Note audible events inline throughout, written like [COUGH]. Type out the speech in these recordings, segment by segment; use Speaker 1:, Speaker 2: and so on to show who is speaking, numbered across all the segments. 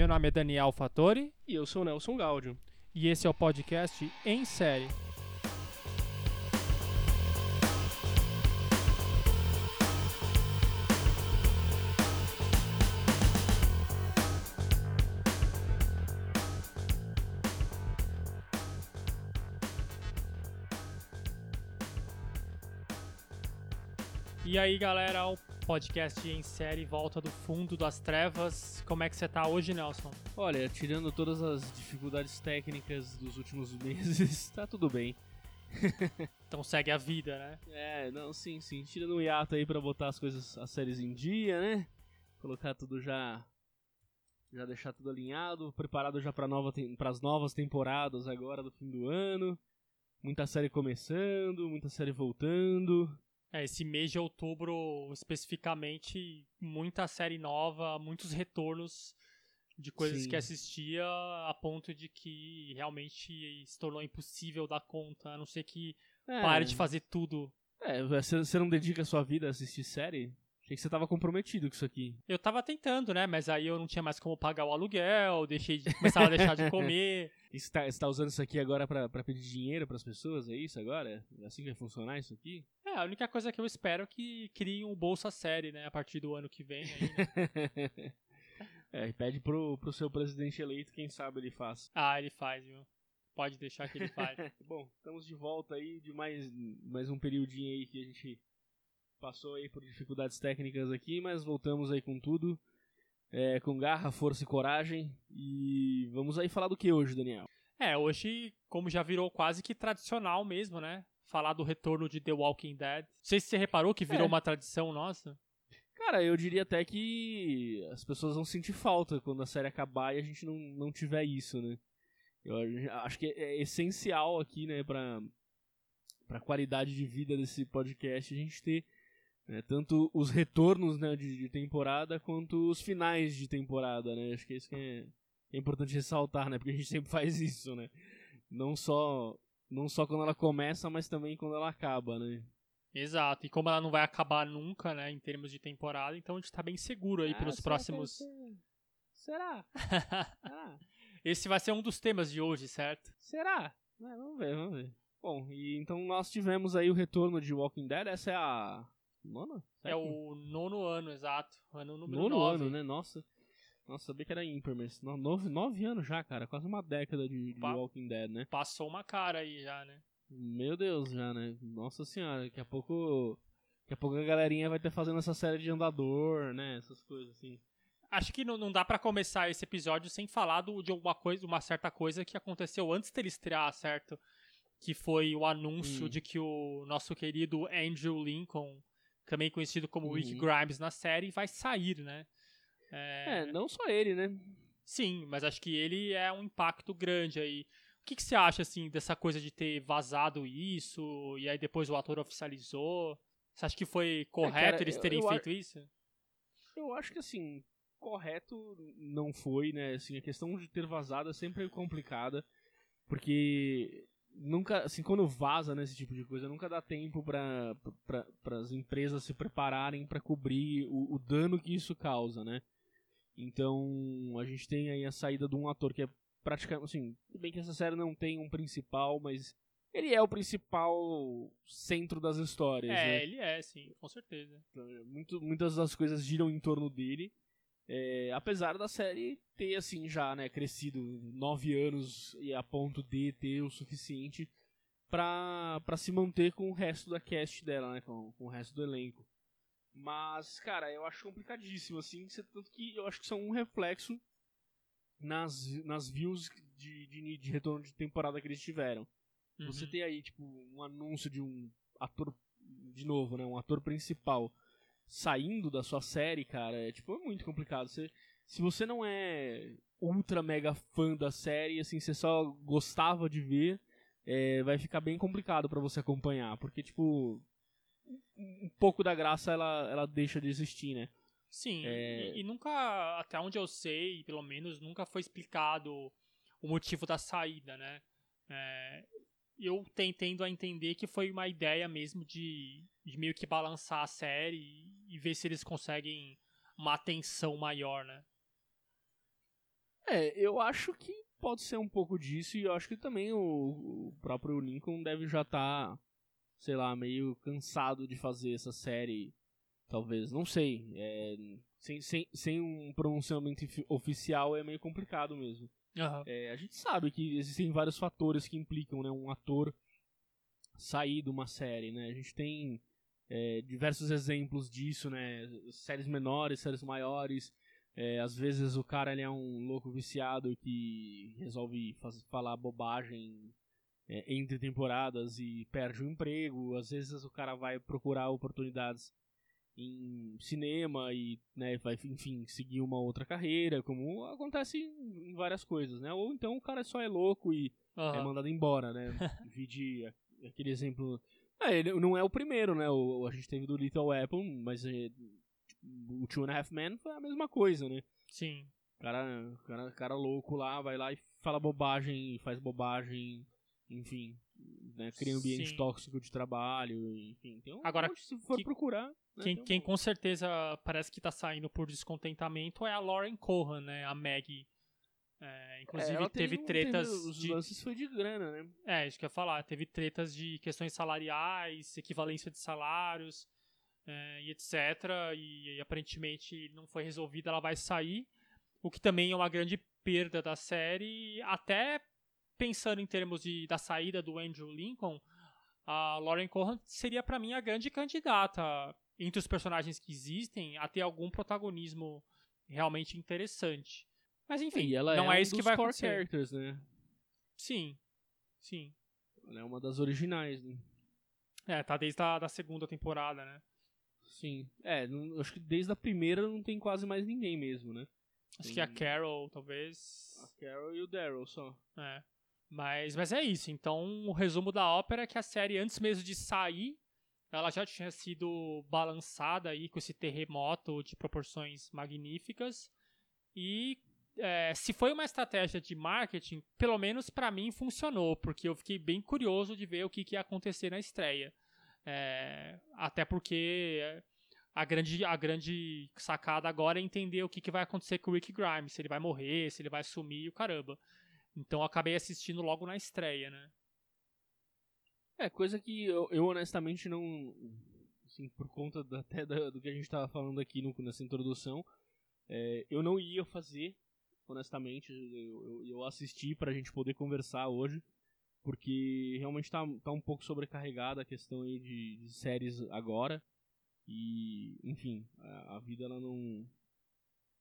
Speaker 1: Meu nome é Daniel Fattori
Speaker 2: E eu sou Nelson Gaudio.
Speaker 1: e esse é o podcast Em Série. E aí, galera, podcast Em Série volta do fundo das trevas. Como é que você tá hoje, Nelson?
Speaker 2: Olha, tirando todas as dificuldades técnicas dos últimos [LAUGHS] meses, tá tudo bem. [LAUGHS]
Speaker 1: Então segue a vida, né?
Speaker 2: É, não, sim, sim. Tirando um hiato aí pra botar as coisas, as séries em dia, né? Colocar tudo já. Já deixar tudo alinhado, preparado já pra nova, pras novas temporadas agora do fim do ano. Muita série começando, muita série voltando.
Speaker 1: É, esse mês de outubro, especificamente, muita série nova, muitos retornos de coisas
Speaker 2: Sim.
Speaker 1: que assistia a ponto de que realmente se tornou impossível dar conta, a não ser que
Speaker 2: É,
Speaker 1: pare de fazer tudo.
Speaker 2: É, você não dedica a sua vida a assistir série? Achei que você tava comprometido com isso aqui.
Speaker 1: Eu tava tentando, né? Mas aí eu não tinha mais como pagar o aluguel, deixei de, começava a deixar de [LAUGHS] comer.
Speaker 2: E você tá, você tá usando isso aqui agora pra pedir dinheiro pras pessoas? É isso agora? É assim que vai funcionar isso aqui?
Speaker 1: É, a única coisa que eu espero é que criem um Bolsa Série, né? A partir do ano que vem. Aí, né? [LAUGHS]
Speaker 2: é, e pede pro, pro seu presidente eleito, quem sabe ele faz.
Speaker 1: Ah, ele faz, viu? Pode deixar que ele faz. [LAUGHS]
Speaker 2: Bom, estamos de volta aí de mais, mais um periodinho aí que a gente passou aí por dificuldades técnicas aqui, mas voltamos aí com tudo. é, com garra, força e coragem. E vamos aí falar do que hoje, Daniel?
Speaker 1: É, hoje, como já virou quase que tradicional mesmo, né? Falar do retorno de The Walking Dead. Não sei se você reparou que virou
Speaker 2: É.
Speaker 1: uma tradição nossa.
Speaker 2: Cara, eu diria até que as pessoas vão sentir falta quando a série acabar e a gente não, não tiver isso, né? Eu acho que é essencial aqui, né, pra, pra qualidade de vida desse podcast a gente ter né, tanto os retornos né, de, de temporada quanto os finais de temporada, né? Acho que é isso que é, é importante ressaltar, né? Porque a gente sempre [LAUGHS] faz isso, né? Não só, não só quando ela começa, mas também quando ela acaba, né?
Speaker 1: Exato. E como ela não vai acabar nunca, né? Em termos de temporada, então a gente tá bem seguro aí
Speaker 2: Ah,
Speaker 1: pelos
Speaker 2: será
Speaker 1: próximos.
Speaker 2: que- Será? [LAUGHS] Ah.
Speaker 1: Esse vai ser um dos temas de hoje, certo?
Speaker 2: Será? É, vamos ver, vamos ver. Bom, e então nós tivemos aí o retorno de Walking Dead. Essa é a nona?
Speaker 1: É o nono ano, exato. Ano número
Speaker 2: nono
Speaker 1: nove.
Speaker 2: ano, né? Nossa. Nossa, sabia que era ímpar, mas no- nove, nove anos já, cara. Quase uma década de, de Walking Dead, né?
Speaker 1: Passou uma cara aí já, né?
Speaker 2: Meu Deus, já, né? Nossa senhora, daqui a pouco. Daqui a pouco a galerinha vai ter fazendo essa série de andador, né? Essas coisas assim.
Speaker 1: Acho que não, não dá pra começar esse episódio sem falar do- de alguma coisa, uma certa coisa que aconteceu antes dele estrear, certo? Que foi o anúncio
Speaker 2: Hum.
Speaker 1: de que o nosso querido Andrew Lincoln, também conhecido como Rick
Speaker 2: Uhum.
Speaker 1: Grimes na série, vai sair, né?
Speaker 2: É, não só ele, né?
Speaker 1: Sim, mas acho que ele é um impacto grande aí. O que, que você acha, assim, dessa coisa de ter vazado isso e aí depois o ator oficializou? Você acha que foi correto
Speaker 2: É, cara,
Speaker 1: eles
Speaker 2: eu-
Speaker 1: terem
Speaker 2: eu a-
Speaker 1: feito isso?
Speaker 2: Eu acho que assim, correto não foi, né? Assim, a questão de ter vazado é sempre complicada, porque nunca, assim, quando vaza nesse tipo de coisa, nunca dá tempo para as empresas se prepararem para cobrir o, o dano que isso causa, né? Então, a gente tem aí a saída de um ator que é praticamente, assim, bem que essa série não tem um principal, mas ele é o principal centro das histórias,
Speaker 1: É,
Speaker 2: né?
Speaker 1: ele é, sim, com certeza.
Speaker 2: Muito, muitas das coisas giram em torno dele. É, apesar da série ter, assim, já, né, crescido nove anos e a ponto de ter o suficiente pra, pra se manter com o resto da cast dela, né, com, com o resto do elenco. Mas, cara, eu acho complicadíssimo, assim, você- tanto que eu acho que são um reflexo nas, nas views de, de, de retorno de temporada que eles tiveram. Você
Speaker 1: Uhum.
Speaker 2: tem aí, tipo, um anúncio de um ator, de novo, né? Um ator principal saindo da sua série, cara, é, tipo, é muito complicado. Você, se você não é ultra mega fã da série, assim, você só gostava de ver, é, vai ficar bem complicado pra você acompanhar. Porque, tipo, um pouco da graça ela, ela deixa de existir, né?
Speaker 1: Sim,
Speaker 2: É.
Speaker 1: e, e nunca, até onde eu sei, pelo menos, nunca foi explicado o motivo da saída, né? É, eu ten- tendo a entender que foi uma ideia mesmo de, de meio que balançar a série e, e ver se eles conseguem uma atenção maior, né?
Speaker 2: É, eu acho que pode ser um pouco disso e eu acho que também o, o próprio Lincoln deve já estar, tá, sei lá, meio cansado de fazer essa série. Talvez, não sei. É, sem, sem, sem um pronunciamento oficial é meio complicado mesmo.
Speaker 1: Uhum.
Speaker 2: É, a gente sabe que existem vários fatores que implicam né, um ator sair de uma série. Né? A gente tem é, diversos exemplos disso, né? Séries menores, séries maiores. É, às vezes o cara ele é um louco viciado que resolve faz, falar bobagem é, entre temporadas e perde o emprego. Às vezes o cara vai procurar oportunidades em cinema e né, vai, enfim, seguir uma outra carreira, como acontece em, várias coisas, né? Ou então o cara só é louco e uhum. é mandado embora, né? [LAUGHS] Vide aquele exemplo é, ele não é o primeiro, né? O, a gente teve do Little Apple, mas é, o Two and a Half Men foi a mesma coisa, né?
Speaker 1: Sim.
Speaker 2: Cara, cara, cara louco lá, vai lá e fala bobagem, faz bobagem, enfim, né? Cria um ambiente Sim. tóxico de trabalho, enfim. Tem um
Speaker 1: Agora,
Speaker 2: monte, se for
Speaker 1: que,
Speaker 2: procurar. Né,
Speaker 1: quem, um quem com certeza parece que tá saindo por descontentamento é a Lauren Cohan, né? A Maggie é, inclusive
Speaker 2: é,
Speaker 1: teve
Speaker 2: um,
Speaker 1: tretas.
Speaker 2: Teve, os de... lances foi de grana, né?
Speaker 1: É, isso que eu ia falar. Teve tretas de questões salariais, equivalência de salários é, e etc. E, e, aparentemente não foi resolvida, ela vai sair. O que também é uma grande perda da série. Até pensando em termos de, da saída do Andrew Lincoln, a Lauren Cohan seria para mim a grande candidata entre os personagens que existem a ter algum protagonismo realmente interessante. Mas enfim,
Speaker 2: e ela
Speaker 1: não
Speaker 2: é,
Speaker 1: é isso que vai
Speaker 2: core
Speaker 1: acontecer.
Speaker 2: characters, né?
Speaker 1: Sim, sim.
Speaker 2: Ela é uma das originais, né?
Speaker 1: É, tá desde a da segunda temporada, né?
Speaker 2: Sim. É, não, acho que desde a primeira não tem quase mais ninguém mesmo, né?
Speaker 1: Acho
Speaker 2: tem...
Speaker 1: que a Carol, talvez.
Speaker 2: A Carol e o Daryl só.
Speaker 1: É. Mas, mas é isso. Então, o resumo da ópera é que a série, antes mesmo de sair, ela já tinha sido balançada aí com esse terremoto de proporções magníficas. E é, se foi uma estratégia de marketing, pelo menos para mim funcionou, porque eu fiquei bem curioso de ver o que, que ia acontecer na estreia. É, até porque a grande, a grande sacada agora é entender o que, que vai acontecer com o Rick Grimes, se ele vai morrer, se ele vai sumir, o caramba. Então eu acabei assistindo logo na estreia, né?
Speaker 2: É, coisa que eu, eu honestamente não. Assim, por conta da, até da, do que a gente estava falando aqui no, nessa introdução, é, eu não ia fazer honestamente. Eu, eu, eu assisti pra gente poder conversar hoje, porque realmente tá, tá um pouco sobrecarregada a questão aí de, de séries agora. E, enfim, a, a vida ela não,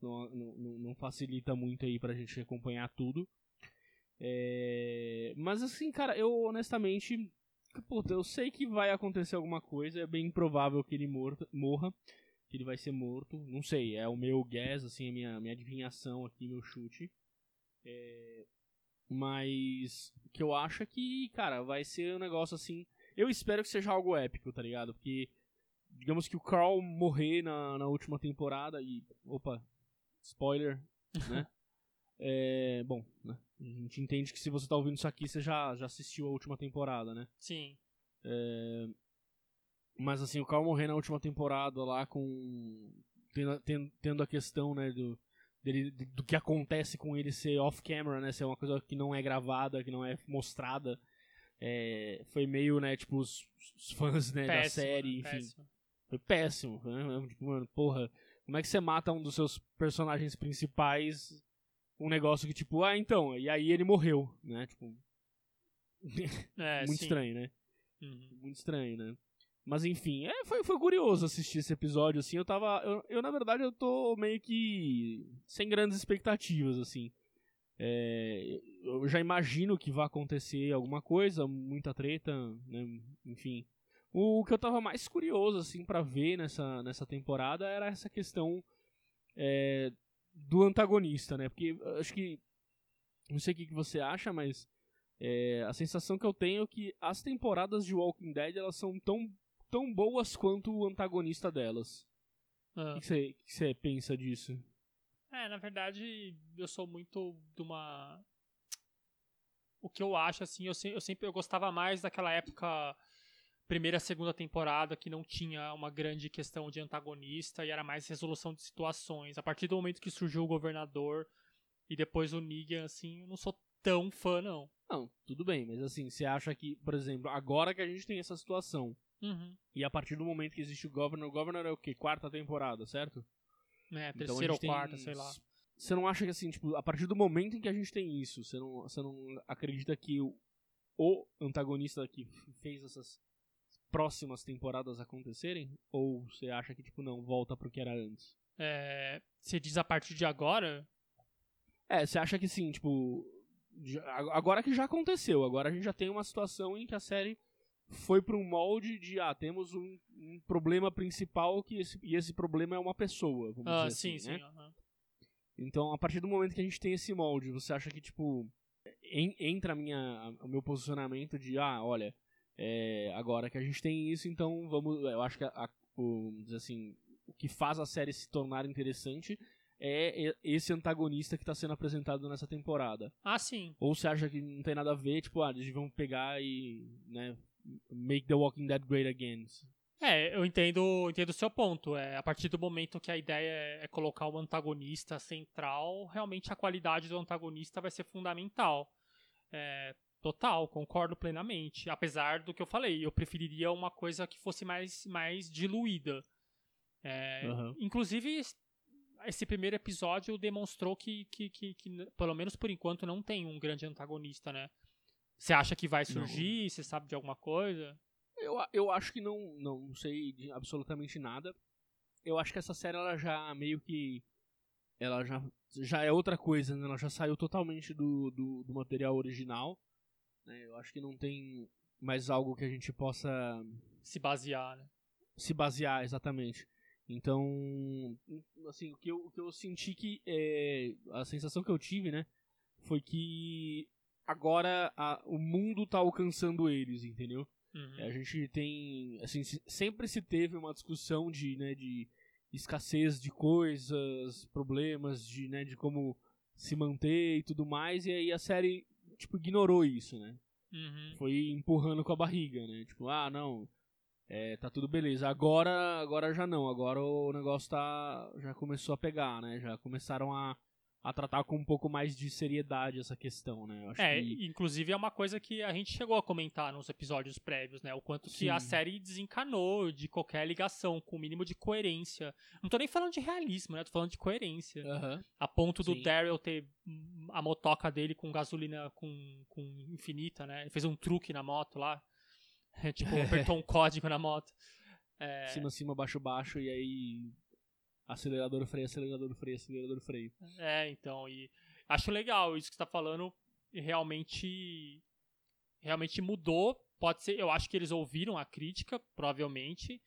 Speaker 2: não, não, não, facilita muito aí pra gente acompanhar tudo. É, mas assim, cara, eu honestamente. Puta, eu sei que vai acontecer alguma coisa, é bem improvável que ele morra que ele vai ser morto. Não sei, é o meu guess, assim, a minha, minha adivinhação aqui, meu chute. É... Mas o que eu acho é que, cara, vai ser um negócio assim. Eu espero que seja algo épico, tá ligado? Porque, digamos que o Carl morrer na, na última temporada e. Opa, spoiler, né? [LAUGHS] é, bom, né? a gente entende que se você tá ouvindo isso aqui, você já, já assistiu a última temporada, né?
Speaker 1: Sim.
Speaker 2: É, mas assim, o Carl morrer na última temporada lá com. Tendo, tendo a questão, né, do, dele, do que acontece com ele ser off-camera, né? Ser uma coisa que não é gravada, que não é mostrada. É, foi meio, né, tipo, os, os fãs né, péssimo, da série, enfim. Péssimo. Foi péssimo, né? Tipo, mano, porra, como é que você mata um dos seus personagens principais um negócio que, tipo, ah, então, e aí ele morreu, né? Tipo. [LAUGHS] É, Muito sim. estranho, né? Uhum. Muito estranho, né? Mas enfim, é, foi, foi curioso assistir esse episódio, assim, eu tava. Eu, eu, na verdade eu tô meio que sem grandes expectativas, assim. É, eu já imagino que vai acontecer alguma coisa, muita treta, né? Enfim. O, que eu tava mais curioso, assim, para ver nessa, nessa temporada era essa questão é, do antagonista, né? Porque acho que. Não sei o que, que você acha, mas. É, a sensação que eu tenho é que as temporadas de Walking Dead elas são tão tão boas quanto o antagonista delas. Ah. O que você pensa disso?
Speaker 1: É, na verdade, eu sou muito de uma. O que eu acho, assim, eu, se, eu sempre eu gostava mais daquela época, primeira, segunda temporada, que não tinha uma grande questão de antagonista e era mais resolução de situações. A partir do momento que surgiu o governador, E depois o Negan, assim, eu não sou tão fã, não.
Speaker 2: Não, tudo bem, mas assim, você acha que, por exemplo, agora que a gente tem essa situação,
Speaker 1: Uhum.
Speaker 2: e a partir do momento que existe o Governor, o Governor é o quê? Quarta temporada, certo?
Speaker 1: É,
Speaker 2: Então
Speaker 1: terceira ou
Speaker 2: gente tem-
Speaker 1: quarta, sei lá.
Speaker 2: Você não acha que assim, tipo, a partir do momento em que a gente tem isso, você não, você não acredita que o, o antagonista que fez essas próximas temporadas acontecerem? Ou você acha que, tipo, não, volta pro que era antes?
Speaker 1: É, você diz a partir de agora?
Speaker 2: É, você acha que sim, tipo. agora que já aconteceu, agora a gente já tem uma situação em que a série foi para um molde de, ah, temos um, um problema principal que esse, e esse problema é uma pessoa, vamos
Speaker 1: Ah,
Speaker 2: dizer
Speaker 1: sim,
Speaker 2: assim,
Speaker 1: sim.
Speaker 2: né?
Speaker 1: aham.
Speaker 2: Então, a partir do momento que a gente tem esse molde, você acha que, tipo, en- entra a minha, o meu posicionamento de, ah, olha, é, agora que a gente tem isso, então vamos. Eu acho que a, a- o, assim, o que faz a série se tornar interessante é esse antagonista que está sendo apresentado nessa temporada.
Speaker 1: Ah, sim.
Speaker 2: Ou você acha que não tem nada a ver, tipo, ah, eles vão pegar e, né, make The Walking Dead great again.
Speaker 1: É, eu entendo entendo o seu ponto. É, a partir do momento que a ideia é, é colocar o antagonista central, realmente a qualidade do antagonista vai ser fundamental. É, total, concordo plenamente. Apesar do que eu falei, eu preferiria uma coisa que fosse mais, mais diluída. É,
Speaker 2: Aham.
Speaker 1: Inclusive, es- esse primeiro episódio demonstrou que, que, que, que, pelo menos por enquanto, não tem um grande antagonista, né? Você acha que vai surgir? Você sabe de alguma coisa?
Speaker 2: Eu, eu acho que não, não sei de absolutamente nada. Eu acho que essa série ela já meio que. Ela já, já é outra coisa, né? Ela já saiu totalmente do, do, do material original. Né? Eu acho que não tem mais algo que a gente possa
Speaker 1: Se basear, né?
Speaker 2: se basear exatamente. Então, assim, o que eu, o que eu senti que. É, a sensação que eu tive, né? Foi que agora a- o mundo tá alcançando eles, entendeu?
Speaker 1: Uhum.
Speaker 2: É, A gente tem, assim, se- sempre se teve uma discussão de, né, de escassez de coisas, problemas de, né, de como se manter e tudo mais, e aí a série, tipo, ignorou isso, né?
Speaker 1: Uhum.
Speaker 2: Foi empurrando com a barriga, né? Tipo, ah, não, é, tá tudo beleza. Agora, agora já não, agora o negócio tá, já começou a pegar, né? Já começaram a, a tratar com um pouco mais de seriedade essa questão, né? Eu acho
Speaker 1: É,
Speaker 2: que...
Speaker 1: inclusive é uma coisa que a gente chegou a comentar nos episódios prévios, né? O quanto que a
Speaker 2: Sim.
Speaker 1: série desencanou de qualquer ligação, com o mínimo de coerência. Não tô nem falando de realismo, né? Tô falando de coerência.
Speaker 2: Aham.
Speaker 1: A ponto do
Speaker 2: Sim.
Speaker 1: Daryl ter a motoca dele com gasolina com, com infinita, né? Ele fez um truque na moto lá. [LAUGHS] tipo, apertou um [LAUGHS] código na moto. É,
Speaker 2: cima, cima, baixo, baixo, e aí acelerador, freio, acelerador, freio, acelerador, freio.
Speaker 1: É, então, e acho legal isso que você tá falando, realmente realmente mudou, pode ser, eu acho que eles ouviram a crítica, provavelmente,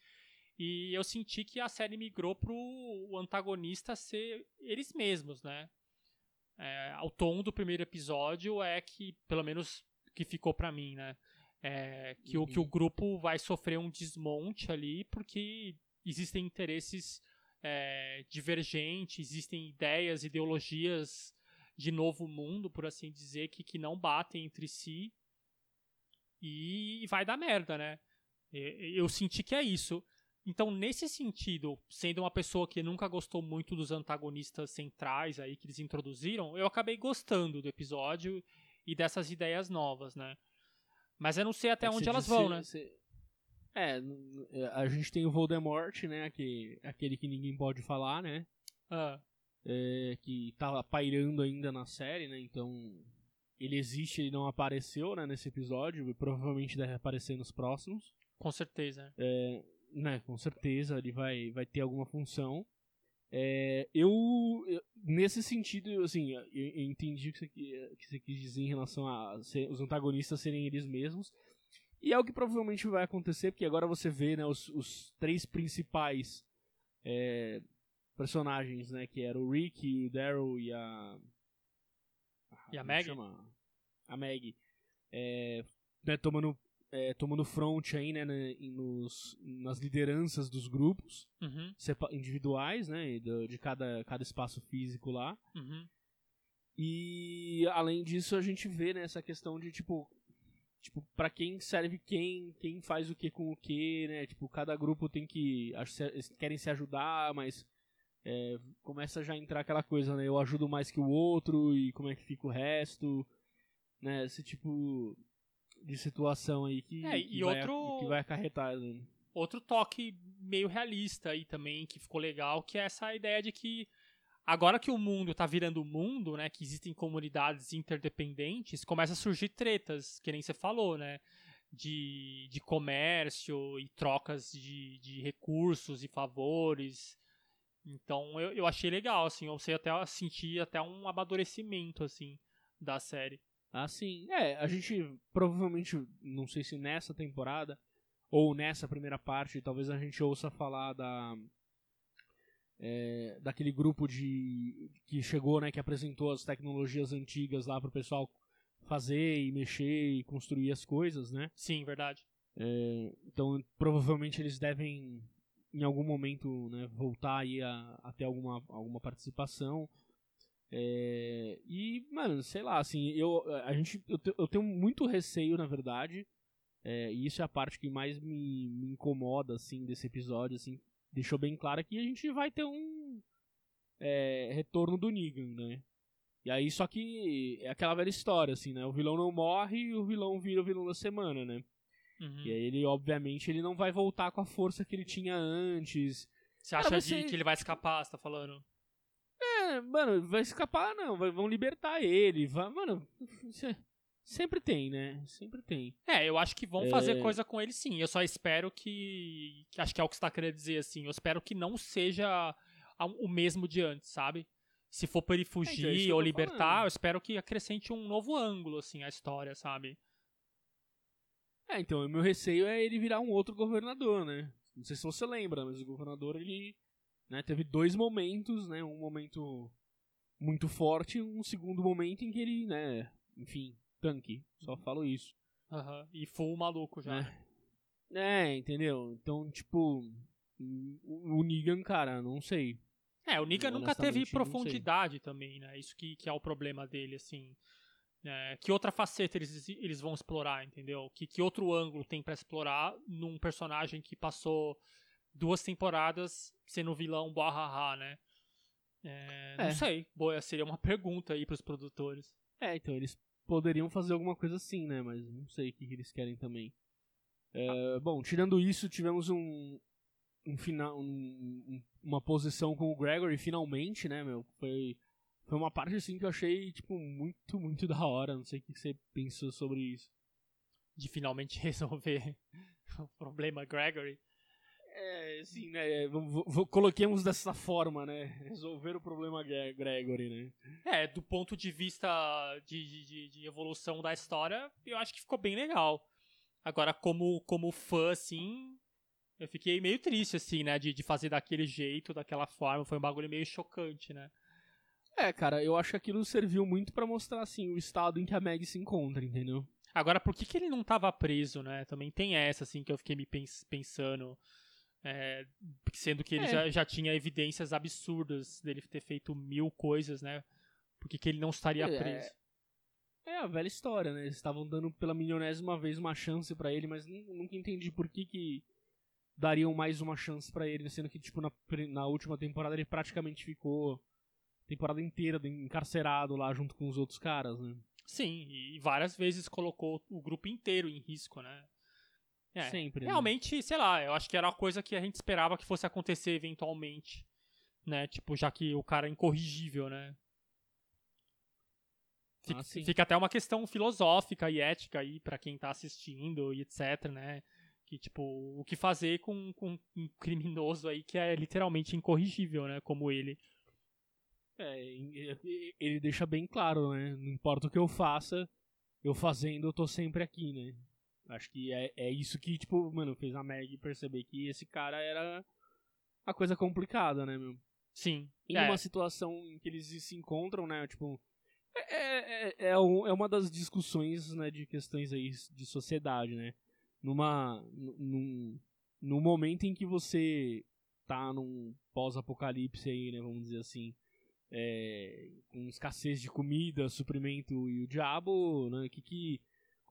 Speaker 1: e eu senti que a série migrou pro o antagonista ser eles mesmos, né? É, o tom do primeiro episódio é que, pelo menos que ficou pra mim, né? É, que, o, que o grupo vai sofrer um desmonte ali porque existem interesses é, divergentes, existem ideias, ideologias de novo mundo, por assim dizer, que, que não batem entre si e vai dar merda, né? Eu senti que é isso. Então, nesse sentido, sendo uma pessoa que nunca gostou muito dos antagonistas centrais aí que eles introduziram, eu acabei gostando do episódio e dessas ideias novas, né? Mas eu não sei até
Speaker 2: É
Speaker 1: onde elas
Speaker 2: disse-
Speaker 1: vão, né?
Speaker 2: você- É, é, a gente tem o Voldemort, né, que, aquele que ninguém pode falar, né,
Speaker 1: Ah,
Speaker 2: é, que tá pairando ainda na série, né, então ele existe, ele não apareceu, né, nesse episódio, e provavelmente deve aparecer nos próximos.
Speaker 1: com certeza.
Speaker 2: né, com certeza ele vai, vai ter alguma função. É, eu, eu- nesse sentido, assim, eu, eu entendi o que você, que você quis dizer em relação a ser- os antagonistas serem eles mesmos. E é o que provavelmente vai acontecer, porque agora você vê né, os, os três principais é, personagens, né, que eram o Rick, o Daryl e a...
Speaker 1: E a
Speaker 2: chama? A Maggie. É, né, tomando, é, tomando front aí, né, né, nos, nas lideranças dos grupos
Speaker 1: Uhum,
Speaker 2: individuais, né, e do- de cada, cada espaço físico lá.
Speaker 1: uhum.
Speaker 2: E além disso, a gente vê né, essa questão de tipo, tipo, para quem serve quem, quem faz o que com o que, né? Tipo, cada grupo tem que querem se ajudar, mas é, começa já a entrar aquela coisa, né? Eu ajudo mais que o outro e como é que fica o resto, né? Esse tipo de situação aí que,
Speaker 1: É,
Speaker 2: que, vai,
Speaker 1: outro-
Speaker 2: que vai acarretar. né?
Speaker 1: outro toque meio realista aí também, que ficou legal, que é essa ideia de que agora que o mundo tá virando mundo, né, que existem comunidades interdependentes, começa a surgir tretas, que nem você falou, né, de, de comércio e trocas de, de recursos e favores. Então eu, eu achei legal, assim, eu sei até sentir até um amadurecimento, assim, da série.
Speaker 2: Ah, sim. É, a gente provavelmente, não sei se nessa temporada ou nessa primeira parte, talvez a gente ouça falar da é, daquele grupo de que chegou, né, que apresentou as tecnologias antigas lá pro pessoal fazer e mexer e construir as coisas, né?
Speaker 1: Sim, verdade.
Speaker 2: É, então provavelmente eles devem em algum momento né, voltar aí a, a ter alguma, alguma participação. É, e, mano, sei lá, assim, eu, a gente, eu, te- eu tenho muito receio, na verdade, é, e isso é a parte que mais me, me incomoda, assim, desse episódio, assim, deixou bem claro que a gente vai ter um é, retorno do Negan, né? E aí, só que é aquela velha história, assim, né? O vilão não morre e o vilão vira o vilão da semana, né?
Speaker 1: Uhum.
Speaker 2: E aí ele, obviamente, ele não vai voltar com a força que ele tinha antes.
Speaker 1: Você acha
Speaker 2: Cara,
Speaker 1: de
Speaker 2: você-
Speaker 1: que ele vai escapar, você tá falando?
Speaker 2: É, mano, vai escapar não, vai, vão libertar ele. Vai, mano, se- sempre tem, né? Sempre tem.
Speaker 1: É, eu acho que vão
Speaker 2: É.
Speaker 1: fazer coisa com ele sim. Eu só espero que. Acho que é o que você tá querendo dizer, assim. Eu espero que não seja o mesmo de antes, sabe? Se for pra ele
Speaker 2: então, é
Speaker 1: fugir
Speaker 2: que eu
Speaker 1: ou libertar,
Speaker 2: falando.
Speaker 1: eu espero que acrescente um novo ângulo, assim, à história, sabe?
Speaker 2: É, então, o meu receio é ele virar um outro governador, né? Não sei se você lembra, mas o governador, ele né, teve dois momentos, né? Um momento muito forte e um segundo momento em que ele, né, enfim, tanque. Só falo isso.
Speaker 1: Aham. E full maluco já.
Speaker 2: né? É, entendeu? Então, tipo, o, o Negan, cara, não sei.
Speaker 1: É, o Negan nunca teve
Speaker 2: não
Speaker 1: profundidade também, né? Isso que, que é o problema dele, assim. É, que outra faceta eles, eles vão explorar, entendeu? Que, que outro ângulo tem pra explorar num personagem que passou duas temporadas sendo vilão barra né? É, Não
Speaker 2: É.
Speaker 1: sei, boa, seria uma [LAUGHS] pergunta aí pros produtores.
Speaker 2: É, então eles poderiam fazer alguma coisa assim, né? Mas não sei o que, eles querem também. É, bom, tirando isso, tivemos um, um final, um- uma posição com o Gregory finalmente, né, meu? Foi, foi uma parte assim que eu achei tipo muito, muito [LAUGHS] da hora. Não sei o que você pensou sobre isso.
Speaker 1: De finalmente [LAUGHS] resolver [LAUGHS] o problema Gregory.
Speaker 2: É, assim, né? v- Coloquemos dessa forma, né? Resolver o problema Gre- Gregory, né?
Speaker 1: É, do ponto de vista de, de, de evolução da história, eu acho que ficou bem legal. Agora, como, como fã, assim, eu fiquei meio triste, assim, né? De, de fazer daquele jeito, daquela forma. Foi um bagulho meio chocante, né?
Speaker 2: É, cara, eu acho que aquilo serviu muito pra mostrar, assim, o estado em que a Meg se encontra, entendeu?
Speaker 1: Agora, por que, que ele não tava preso, né? Também tem essa, assim, que eu fiquei me pens- pensando. É, sendo que ele
Speaker 2: É.
Speaker 1: já, já tinha evidências absurdas dele ter feito mil coisas, né? Por que, ele não estaria
Speaker 2: É,
Speaker 1: preso?
Speaker 2: É a velha história, né? Eles estavam dando pela milionésima vez uma chance pra ele, mas nu- nunca entendi por que que dariam mais uma chance pra ele, sendo que, tipo, na, na última temporada ele praticamente ficou a temporada inteira encarcerado lá junto com os outros caras, né?
Speaker 1: Sim, e várias vezes colocou o grupo inteiro em risco, né? É,
Speaker 2: Sempre, né?
Speaker 1: Realmente, sei lá, eu acho que era uma coisa que a gente esperava que fosse acontecer eventualmente, né? Tipo, já que o cara é incorrigível, né? Fica,
Speaker 2: Ah,
Speaker 1: fica até uma questão filosófica e ética aí pra quem tá assistindo e etc, né? Que, tipo, o que fazer com, com um criminoso aí que é literalmente incorrigível, né? Como ele.
Speaker 2: É, ele deixa bem claro, né? Não importa o que eu faça, eu fazendo, eu tô sempre aqui, né? Acho que é, é isso que, tipo, mano, fez a Meg perceber que esse cara era a coisa complicada, né, meu?
Speaker 1: Sim.
Speaker 2: Em
Speaker 1: é,
Speaker 2: uma situação em que eles se encontram, né, tipo... É, é, é, é um- é uma das discussões, né, de questões aí de sociedade, né? Numa... Num, num momento em que você tá num pós-apocalipse aí, né, vamos dizer assim, é, com escassez de comida, suprimento e o diabo, né, que que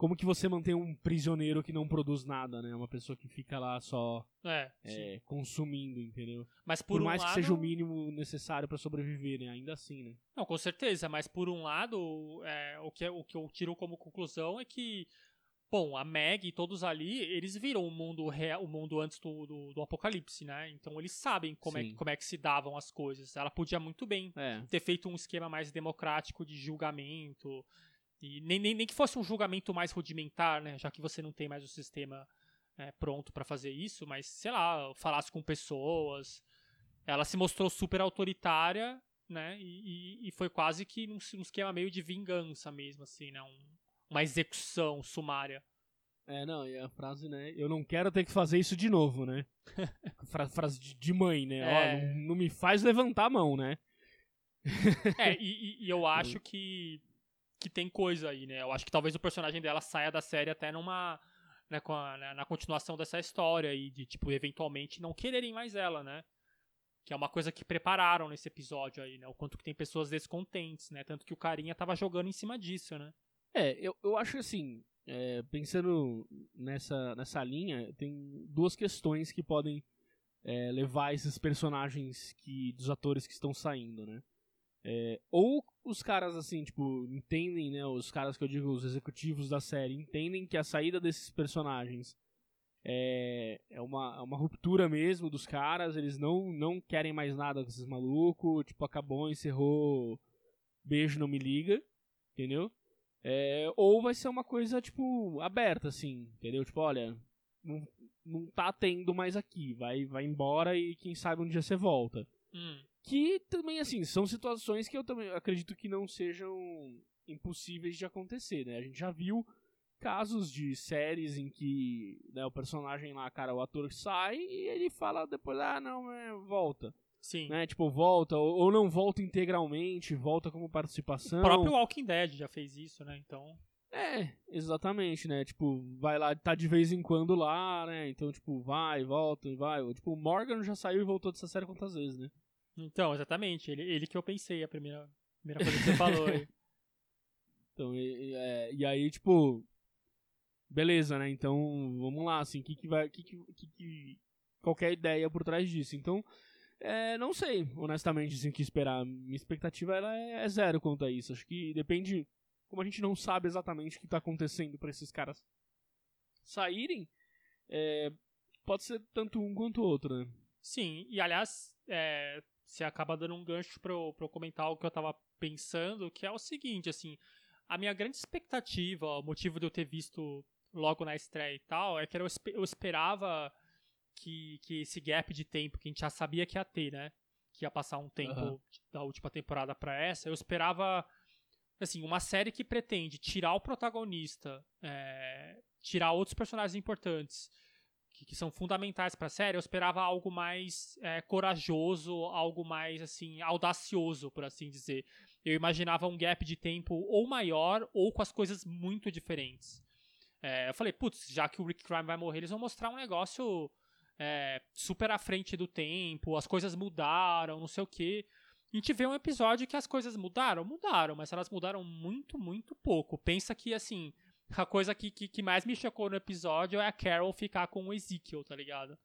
Speaker 2: como que você mantém um prisioneiro que não produz nada, né? Uma pessoa que fica lá só
Speaker 1: É,
Speaker 2: é, consumindo, entendeu?
Speaker 1: Mas
Speaker 2: Por,
Speaker 1: por, um
Speaker 2: mais
Speaker 1: lado,
Speaker 2: que seja o mínimo necessário pra sobreviver, né? Ainda assim, né?
Speaker 1: Não, com certeza, mas por um lado, é, o, que, o que eu tiro como conclusão é que, bom, a Meg e todos ali, eles viram o mundo real, o mundo antes do, do, do apocalipse, né? Então eles sabem como é,
Speaker 2: Sim.
Speaker 1: como é que se davam as coisas. Ela podia muito bem
Speaker 2: É.
Speaker 1: ter feito um esquema mais democrático de julgamento. E nem, nem, nem que fosse um julgamento mais rudimentar, né? Já que você não tem mais o sistema é, pronto pra fazer isso, mas sei lá, falasse com pessoas. Ela se mostrou super autoritária, né? E, e- e foi quase que num, um esquema meio de vingança mesmo, assim, né? Um- uma execução sumária.
Speaker 2: É, não, e a frase, né? Eu não quero ter que fazer isso de novo, né? [LAUGHS] Fra- frase de, mãe, né? Ó,
Speaker 1: É.
Speaker 2: não, não me faz levantar a mão, né?
Speaker 1: É, e- e eu [LAUGHS] acho que, que tem coisa aí, né? Eu acho que talvez o personagem dela saia da série até numa. Né, a- né, na continuação dessa história aí, de, tipo, eventualmente não quererem mais ela, né? Que é uma coisa que prepararam nesse episódio aí, né? O quanto que tem pessoas descontentes, né? Tanto que o carinha tava jogando em cima disso, né?
Speaker 2: É, eu, eu acho assim, é, pensando nessa, nessa linha, tem duas questões que podem é, levar esses personagens que dos atores que estão saindo, né? É, ou os caras, assim, tipo, entendem, né? Os caras que eu digo, os executivos da série, entendem que a saída desses personagens é, é uma, é uma ruptura mesmo dos caras, eles não, não querem mais nada com esses malucos, tipo, acabou, encerrou, beijo, não me liga, entendeu? É, ou vai ser uma coisa, tipo, aberta, assim, entendeu? Tipo, olha, não, não tá tendo mais aqui, vai, vai embora e quem sabe um dia você volta.
Speaker 1: Hum,
Speaker 2: Que também, assim, são situações que eu também acredito que não sejam impossíveis de acontecer, né? A gente já viu casos de séries em que né, o personagem lá, cara, o ator sai e ele fala depois, ah, não, é, volta.
Speaker 1: sim.
Speaker 2: Né? Tipo, volta, ou, ou não volta integralmente, volta como
Speaker 1: O
Speaker 2: participação.
Speaker 1: próprio Walking Dead já fez isso, né? Então.
Speaker 2: É, exatamente, né? Tipo, vai lá, tá de vez em quando lá, né? Então, tipo, vai, volta, vai. Tipo, o Morgan já saiu e voltou dessa série quantas vezes, né?
Speaker 1: Então, exatamente. Ele, ele que eu pensei, a primeira, primeira coisa que você falou aí. [LAUGHS]
Speaker 2: Então, e, e, é, e aí, tipo, beleza, né? Então, vamos lá, assim, que que vai, que que, que, que qualquer ideia por trás disso. Então, é, não sei, honestamente, assim, o que esperar. Minha expectativa ela é, é zero quanto a isso. Acho que depende, como a gente não sabe exatamente o que tá acontecendo pra esses caras saírem, é, pode ser tanto um quanto o outro, né?
Speaker 1: Sim, e aliás, é, você acaba dando um gancho pra eu, comentar o que eu tava pensando, que é o seguinte, assim, a minha grande expectativa, o motivo de eu ter visto logo na estreia e tal, é que eu, eu esperava que, que esse gap de tempo que a gente já sabia que ia ter, né? Que ia passar um tempo
Speaker 2: Aham.
Speaker 1: da última temporada pra essa, eu esperava, assim, uma série que pretende tirar o protagonista, é, tirar outros personagens importantes, que, que são fundamentais pra série, eu esperava algo mais é, corajoso, algo mais, assim, audacioso, por assim dizer. Eu imaginava um gap de tempo ou maior ou com as coisas muito diferentes. É, eu falei, putz, já que o Rick Crime vai morrer, eles vão mostrar um negócio é, super à frente do tempo, as coisas mudaram, não sei o quê. A gente vê um episódio que as coisas mudaram, mudaram, mas elas mudaram muito, muito pouco. Pensa que, assim, a coisa que, que, que mais me chocou no episódio é a Carol ficar com o Ezekiel, tá ligado?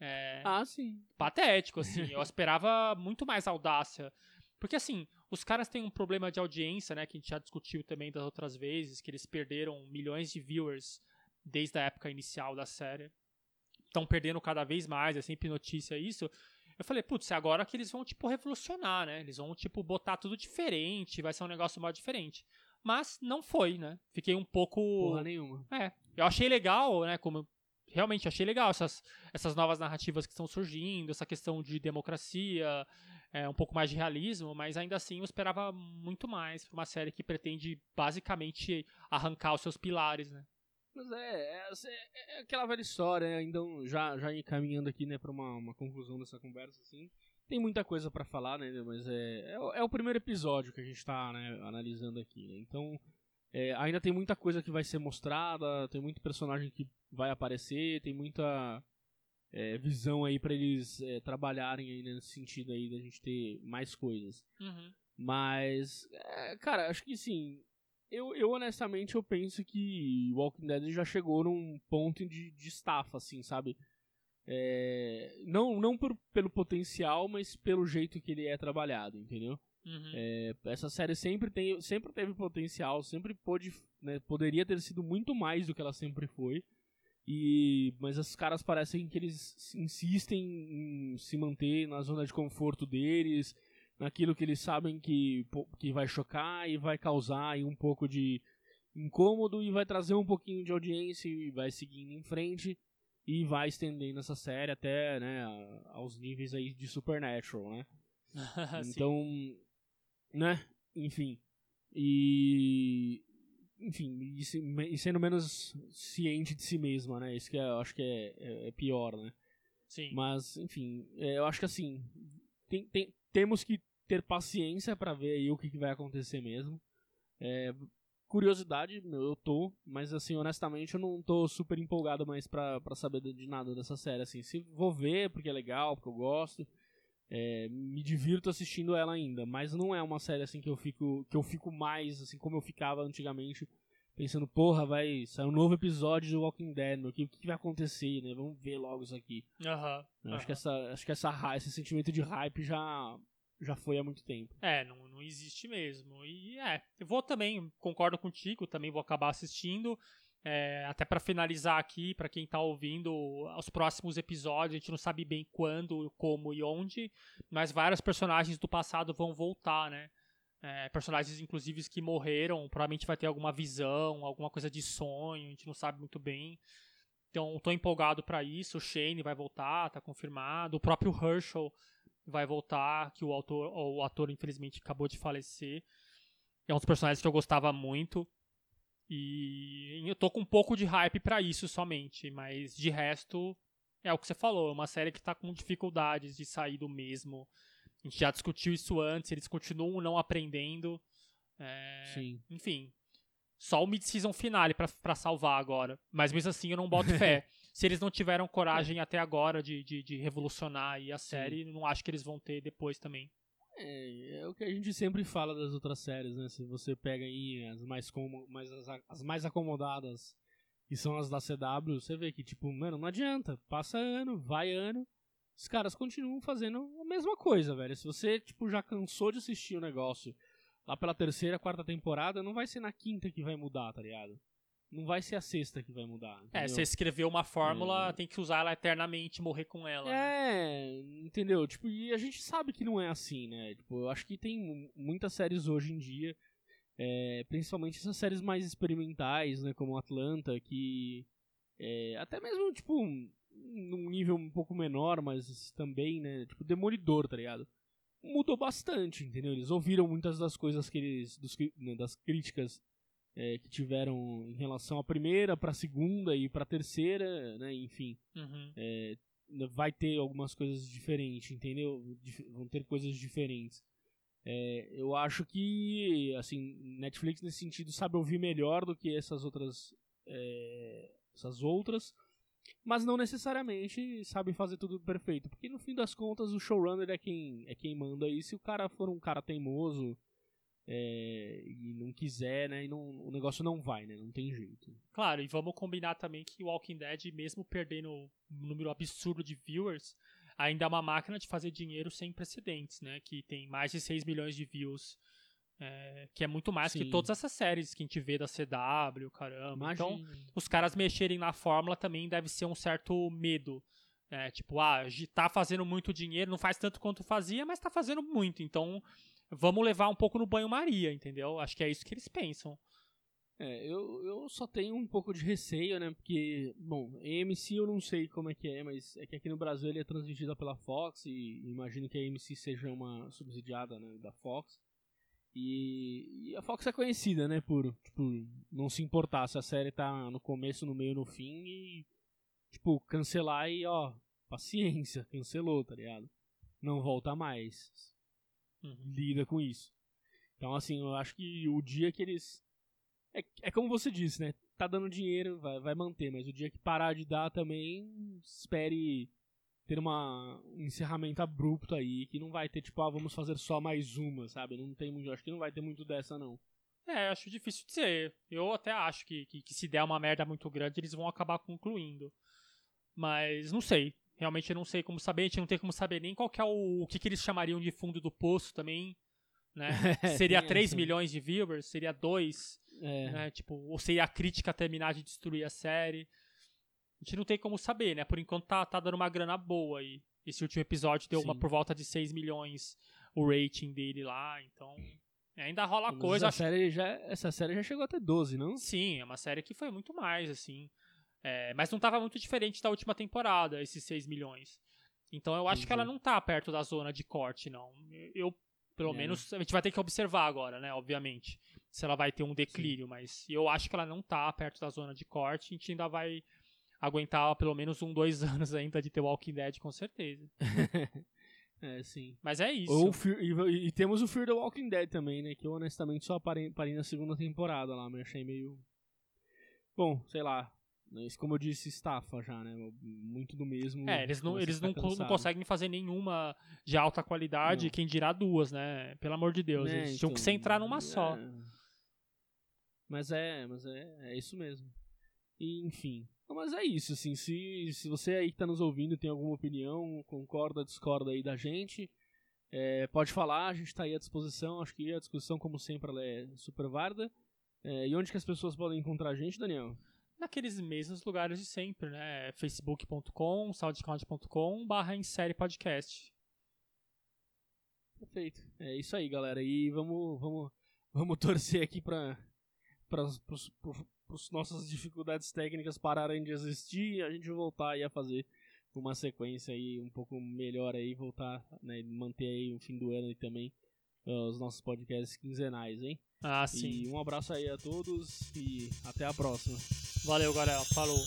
Speaker 1: É,
Speaker 2: Ah, sim.
Speaker 1: patético, assim. [LAUGHS] Eu esperava muito mais audácia. Porque, assim, os caras têm um problema de audiência, né? Que a gente já discutiu também das outras vezes, que eles perderam milhões de viewers desde a época inicial da série. Estão perdendo cada vez mais, é sempre notícia isso. Eu falei, putz, é agora que eles vão, tipo, revolucionar, né? Eles vão, tipo, botar tudo diferente, vai ser um negócio mais diferente. Mas não foi, né? Fiquei um pouco.
Speaker 2: Porra nenhuma.
Speaker 1: É, eu achei legal, né, como realmente achei legal essas, essas novas narrativas que estão surgindo, essa questão de democracia, é, um pouco mais de realismo, mas ainda assim eu esperava muito mais pra uma série que pretende basicamente arrancar os seus pilares, né?
Speaker 2: Mas é, é, é- é aquela velha história, né? Então, já, já encaminhando aqui, né, pra uma, uma conclusão dessa conversa, assim. Tem muita coisa pra falar, né, mas é, é, o- é o primeiro episódio que a gente tá, né, analisando aqui, né? Então, é, ainda tem muita coisa que vai ser mostrada, tem muito personagem que vai aparecer, tem muita é, visão aí pra eles é, trabalharem aí nesse sentido aí da gente ter mais coisas.
Speaker 1: Uhum.
Speaker 2: Mas, é, cara, acho que sim. eu, eu honestamente eu penso que Walking Dead já chegou num ponto de, de estafa, assim, sabe? É, não não por, pelo potencial, mas pelo jeito que ele é trabalhado, entendeu?
Speaker 1: Uhum.
Speaker 2: É, essa série sempre, tem, sempre teve potencial, sempre pôde, né, poderia ter sido muito mais do que ela sempre foi. E, mas os caras parecem que eles insistem em se manter na zona de conforto deles, naquilo que eles sabem que, que vai chocar e vai causar um pouco de incômodo e vai trazer um pouquinho de audiência e vai seguindo em frente e vai estendendo essa série até né, aos níveis aí de Supernatural, né? [LAUGHS] então, né? Enfim. E enfim, e, sendo menos ciente de si mesma, né? Isso que é, eu acho que é, é, é, pior, né?
Speaker 1: Sim.
Speaker 2: Mas, enfim, é, eu acho que assim, tem, tem, temos que ter paciência para ver aí o que, que, vai acontecer mesmo. Curiosidade, eu tô, mas assim, honestamente, eu não tô super empolgado mais pra, pra saber de nada dessa série, assim. Se vou ver, porque é legal, porque eu gosto, é, me divirto assistindo ela ainda, mas não é uma série assim que eu fico que eu fico mais assim como eu ficava antigamente pensando, porra, vai sair um novo episódio de Walking Dead, o que, que vai acontecer, né? Vamos ver logo isso aqui.
Speaker 1: Uhum,
Speaker 2: acho que essa acho que essa esse sentimento de hype já já foi há muito tempo.
Speaker 1: É, não, não existe mesmo. E é, eu vou também, concordo contigo, também vou acabar assistindo. É, até para finalizar aqui, para quem está ouvindo, os próximos episódios, a gente não sabe bem quando, como e onde, mas vários personagens do passado vão voltar, né? É, personagens, inclusive, que morreram, provavelmente vai ter alguma visão, alguma coisa de sonho, a gente não sabe muito bem. Então, estou empolgado para isso. O Shane vai voltar, está confirmado. O próprio Herschel vai voltar, que o, autor, o ator, infelizmente, acabou de falecer. É um dos personagens que eu gostava muito. E eu tô com um pouco de hype para isso somente, mas de resto é o que você falou, é uma série que tá com dificuldades de sair do mesmo. A gente já discutiu isso antes, eles continuam não aprendendo. É,
Speaker 2: Sim.
Speaker 1: Enfim, só o mid-season finale para salvar agora. Mas mesmo assim eu não boto fé. [LAUGHS] Se eles não tiveram coragem até agora de, de, de revolucionar a série, Sim. não acho que eles vão ter depois também.
Speaker 2: É, é, o que a gente sempre fala das outras séries, né? Se você pega aí as mais, como, mais as, as, mais acomodadas, que são as da CW, você vê que, tipo, mano, não adianta. Passa ano, vai ano, os caras continuam fazendo a mesma coisa, velho. Se você, tipo, já cansou de assistir o negócio lá pela terceira, quarta temporada, não vai ser na quinta que vai mudar, tá ligado? Não vai ser a sexta que vai mudar. É, entendeu?
Speaker 1: É, você escreveu uma fórmula, é. tem que usar ela eternamente morrer com ela.
Speaker 2: Né? É, né? entendeu? Tipo, e a gente sabe que não é assim, né? Tipo, eu acho que tem muitas séries hoje em dia, é, principalmente essas séries mais experimentais, né? Como Atlanta, que é, até mesmo, tipo, num nível um pouco menor, mas também, né? Tipo, Demolidor, tá ligado? Mudou bastante, entendeu? Eles ouviram muitas das coisas que eles. Dos, né, das críticas é, que tiveram em relação à primeira, para a segunda e para a terceira, né? Enfim,
Speaker 1: uhum.
Speaker 2: é, vai ter algumas coisas diferentes, entendeu? Dif vão ter coisas diferentes. É, eu acho que, assim, Netflix nesse sentido sabe ouvir melhor do que essas outras, é, essas outras, mas não necessariamente sabe fazer tudo perfeito, porque no fim das contas o showrunner é quem é quem manda. E se o cara for um cara teimoso é, e não quiser, né? E não, o negócio não vai, né? Não tem jeito.
Speaker 1: Claro, e vamos combinar também que o Walking Dead, mesmo perdendo um número absurdo de viewers, ainda é uma máquina de fazer dinheiro sem precedentes, né? Que tem mais de 6 milhões de views. É, que é muito mais Sim. que todas essas séries que a gente vê da CW, caramba. Então, Imagina. Então, os caras mexerem na fórmula também deve ser um certo medo. É, tipo, ah, tá fazendo muito dinheiro, não faz tanto quanto fazia, mas tá fazendo muito. Então, vamos levar um pouco no banho-maria, entendeu? Acho que é isso que eles pensam.
Speaker 2: É, eu, eu só tenho um pouco de receio, né? Porque, bom, AMC eu não sei como é que é, mas é que aqui no Brasil ele é transmitida pela Fox e imagino que a AMC seja uma subsidiada né, da Fox. E, e, a Fox é conhecida, né, por, tipo, não se importar se a série tá no começo, no meio, no fim e, tipo, cancelar e, ó, paciência, cancelou, tá ligado? Não volta mais uhum. lida com isso. Então, assim, eu acho que o dia que eles. É, é como você disse, né? Tá dando dinheiro, vai, vai manter, mas o dia que parar de dar também, espere ter uma, um encerramento abrupto aí, que não vai ter, tipo, ah, vamos fazer só mais uma, sabe? Não tem muito. Acho que não vai ter muito dessa, não.
Speaker 1: É, acho difícil dizer. Eu até acho que, que, que, se der uma merda muito grande, eles vão acabar concluindo. Mas não sei. Realmente eu não sei como saber. A gente não tem como saber nem qual que é o, o que, que eles chamariam de fundo do poço também. Né? [LAUGHS] seria 3 milhões de viewers? Seria 2? É. Né? Tipo, ou seria a crítica terminar de destruir a série? A gente não tem como saber, né? Por enquanto tá, tá dando uma grana boa aí. Esse último episódio deu Sim. uma por volta de 6 milhões o rating dele lá, então ainda rola Mas coisa.
Speaker 2: Essa, série já, essa série já chegou até 12, não?
Speaker 1: Sim, é uma série que foi muito mais, assim. É, mas não estava muito diferente da última temporada, esses 6 milhões. Então eu acho uhum. que ela não tá perto da zona de corte, não. Eu, pelo é. menos, a gente vai ter que observar agora, né? Obviamente. Se ela vai ter um declínio, Sim. mas eu acho que ela não tá perto da zona de corte. A gente ainda vai aguentar pelo menos um, dois [LAUGHS] anos ainda de ter Walking Dead, com certeza. [LAUGHS]
Speaker 2: é, sim.
Speaker 1: Mas é isso.
Speaker 2: Ou, e, e, temos o Fear the Walking Dead também, né? Que eu honestamente só parei, parei na segunda temporada lá, mas achei meio. Bom, sei lá. Mas como eu disse, estafa já, né? Muito do mesmo.
Speaker 1: É, eles não, eles não, não, conseguem fazer nenhuma de alta qualidade, não. quem dirá duas, né? Pelo amor de Deus. É, eles então, tinham que então, centrar numa é... só.
Speaker 2: Mas é, mas é, é isso mesmo. E, enfim. Mas é isso, assim. Se, se você aí que tá nos ouvindo tem alguma opinião, concorda, discorda aí da gente, é, pode falar, a gente tá aí à disposição. Acho que a discussão, como sempre, ela é super válida. É, e onde que as pessoas podem encontrar a gente, Daniel?
Speaker 1: Naqueles mesmos lugares de sempre, né? facebook.com, soundcloud.com, barra série podcast.
Speaker 2: Perfeito. É isso aí, galera. E vamos, vamos, vamos torcer aqui para as nossas dificuldades técnicas pararem de existir e a gente voltar aí a fazer uma sequência aí um pouco melhor aí, voltar, né, manter aí o fim do ano e também uh, os nossos podcasts quinzenais, hein?
Speaker 1: Ah, sim.
Speaker 2: E um abraço aí a todos e até a próxima.
Speaker 1: Valeu, galera. Falou.